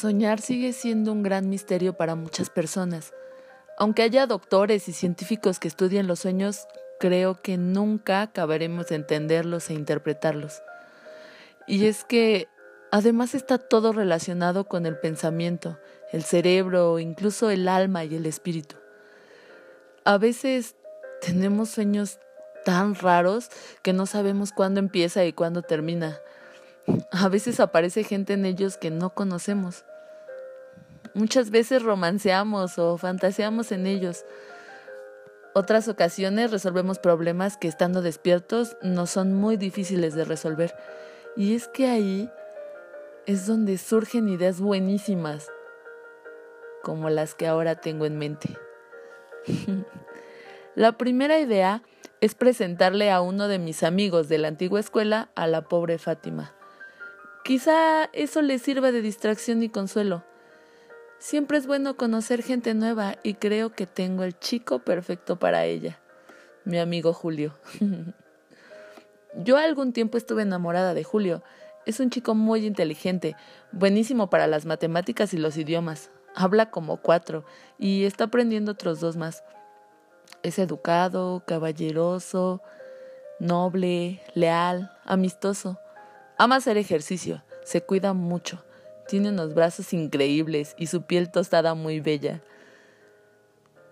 Soñar sigue siendo un gran misterio para muchas personas. Aunque haya doctores y científicos que estudien los sueños, creo que nunca acabaremos de entenderlos e interpretarlos. Y es que además está todo relacionado con el pensamiento, el cerebro, incluso el alma y el espíritu. A veces tenemos sueños tan raros que no sabemos cuándo empieza y cuándo termina. A veces aparece gente en ellos que no conocemos. Muchas veces romanceamos o fantaseamos en ellos. Otras ocasiones resolvemos problemas que estando despiertos no son muy difíciles de resolver. Y es que ahí es donde surgen ideas buenísimas, como las que ahora tengo en mente. la primera idea es presentarle a uno de mis amigos de la antigua escuela a la pobre Fátima. Quizá eso le sirva de distracción y consuelo. Siempre es bueno conocer gente nueva y creo que tengo el chico perfecto para ella, mi amigo Julio. Yo algún tiempo estuve enamorada de Julio. Es un chico muy inteligente, buenísimo para las matemáticas y los idiomas. Habla como cuatro y está aprendiendo otros dos más. Es educado, caballeroso, noble, leal, amistoso. Ama hacer ejercicio, se cuida mucho, tiene unos brazos increíbles y su piel tostada muy bella.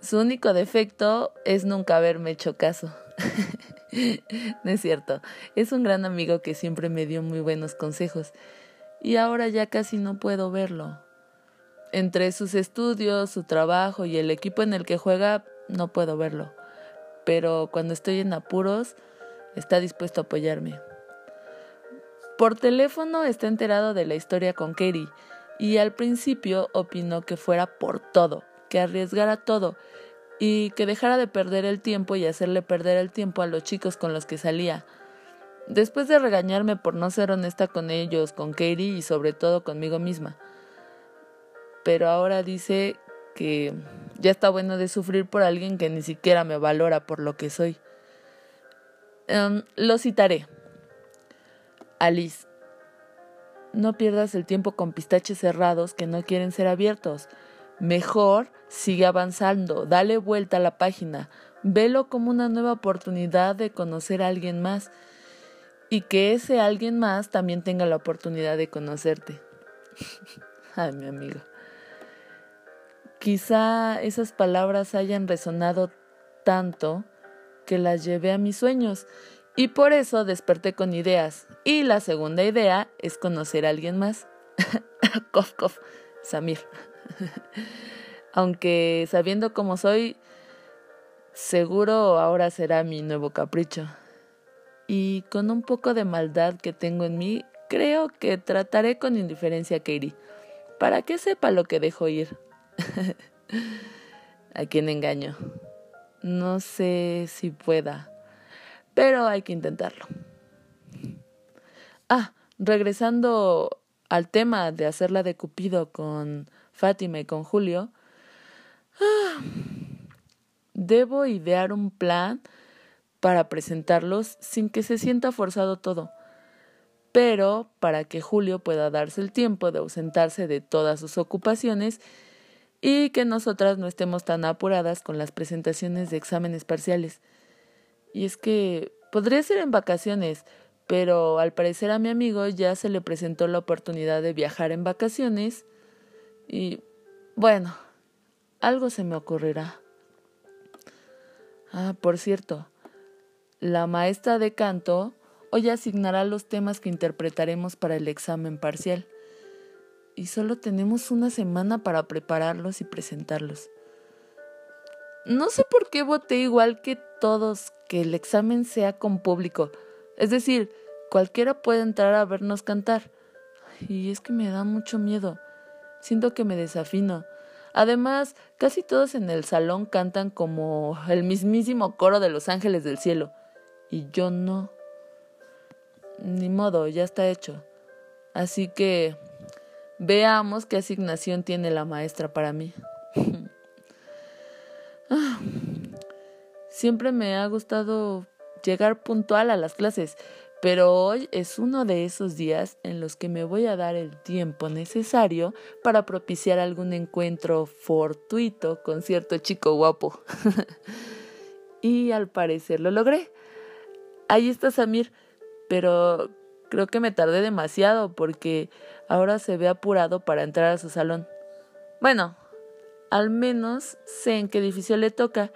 Su único defecto es nunca haberme hecho caso. no es cierto, es un gran amigo que siempre me dio muy buenos consejos y ahora ya casi no puedo verlo. Entre sus estudios, su trabajo y el equipo en el que juega, no puedo verlo. Pero cuando estoy en apuros, está dispuesto a apoyarme. Por teléfono está enterado de la historia con Katie y al principio opinó que fuera por todo, que arriesgara todo y que dejara de perder el tiempo y hacerle perder el tiempo a los chicos con los que salía. Después de regañarme por no ser honesta con ellos, con Katie y sobre todo conmigo misma. Pero ahora dice que ya está bueno de sufrir por alguien que ni siquiera me valora por lo que soy. Em, lo citaré. Alice, no pierdas el tiempo con pistaches cerrados que no quieren ser abiertos. Mejor sigue avanzando, dale vuelta a la página, velo como una nueva oportunidad de conocer a alguien más y que ese alguien más también tenga la oportunidad de conocerte. Ay, mi amigo. Quizá esas palabras hayan resonado tanto que las llevé a mis sueños y por eso desperté con ideas. Y la segunda idea es conocer a alguien más. cof, cof, Samir. Aunque sabiendo cómo soy, seguro ahora será mi nuevo capricho. Y con un poco de maldad que tengo en mí, creo que trataré con indiferencia a Katie, para que sepa lo que dejo ir. a quien engaño. No sé si pueda pero hay que intentarlo. Ah, regresando al tema de hacerla de Cupido con Fátima y con Julio, ah, debo idear un plan para presentarlos sin que se sienta forzado todo, pero para que Julio pueda darse el tiempo de ausentarse de todas sus ocupaciones y que nosotras no estemos tan apuradas con las presentaciones de exámenes parciales. Y es que podría ser en vacaciones, pero al parecer a mi amigo ya se le presentó la oportunidad de viajar en vacaciones y bueno, algo se me ocurrirá. Ah, por cierto, la maestra de canto hoy asignará los temas que interpretaremos para el examen parcial. Y solo tenemos una semana para prepararlos y presentarlos. No sé por qué voté igual que todos que el examen sea con público. Es decir, cualquiera puede entrar a vernos cantar. Y es que me da mucho miedo. Siento que me desafino. Además, casi todos en el salón cantan como el mismísimo coro de los ángeles del cielo. Y yo no. Ni modo, ya está hecho. Así que veamos qué asignación tiene la maestra para mí. Siempre me ha gustado llegar puntual a las clases, pero hoy es uno de esos días en los que me voy a dar el tiempo necesario para propiciar algún encuentro fortuito con cierto chico guapo. y al parecer lo logré. Ahí está Samir, pero creo que me tardé demasiado porque ahora se ve apurado para entrar a su salón. Bueno, al menos sé en qué edificio le toca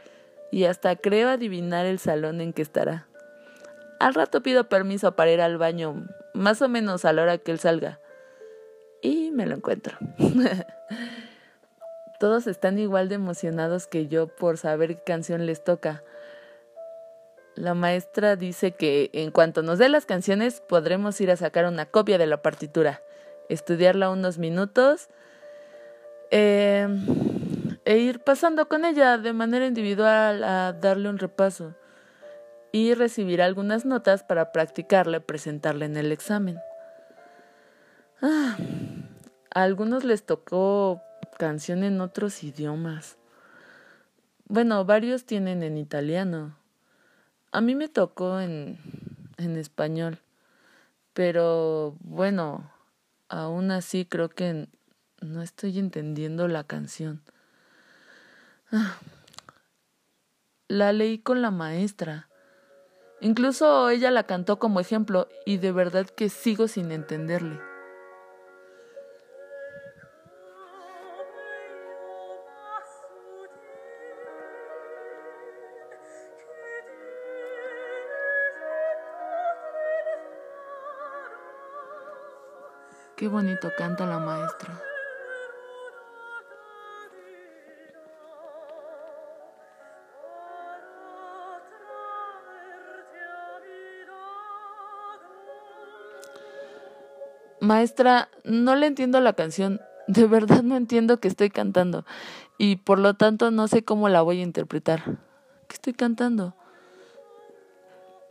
y hasta creo adivinar el salón en que estará. Al rato pido permiso para ir al baño, más o menos a la hora que él salga. Y me lo encuentro. Todos están igual de emocionados que yo por saber qué canción les toca. La maestra dice que en cuanto nos dé las canciones podremos ir a sacar una copia de la partitura, estudiarla unos minutos eh, e ir pasando con ella de manera individual a darle un repaso y recibir algunas notas para practicarla y presentarla en el examen. Ah, a algunos les tocó canción en otros idiomas. Bueno, varios tienen en italiano. A mí me tocó en, en español. Pero bueno, aún así creo que no estoy entendiendo la canción. La leí con la maestra. Incluso ella la cantó como ejemplo y de verdad que sigo sin entenderle. Qué bonito canta la maestra. Maestra, no le entiendo la canción. De verdad no entiendo que estoy cantando. Y por lo tanto no sé cómo la voy a interpretar. ¿Qué estoy cantando?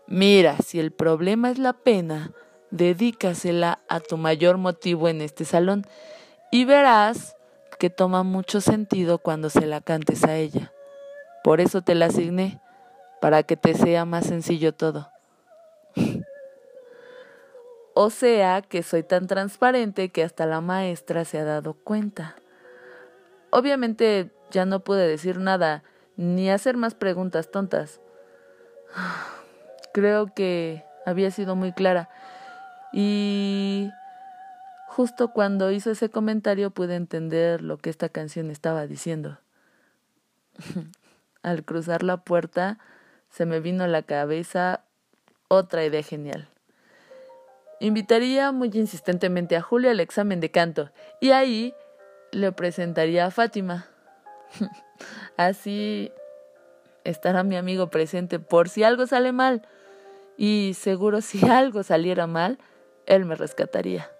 Mira, si el problema es la pena, dedícasela a tu mayor motivo en este salón y verás que toma mucho sentido cuando se la cantes a ella. Por eso te la asigné, para que te sea más sencillo todo. O sea que soy tan transparente que hasta la maestra se ha dado cuenta. Obviamente ya no pude decir nada ni hacer más preguntas tontas. Creo que había sido muy clara. Y justo cuando hizo ese comentario pude entender lo que esta canción estaba diciendo. Al cruzar la puerta se me vino a la cabeza otra idea genial. Invitaría muy insistentemente a Julio al examen de canto y ahí le presentaría a Fátima. Así estará mi amigo presente por si algo sale mal y seguro si algo saliera mal, él me rescataría.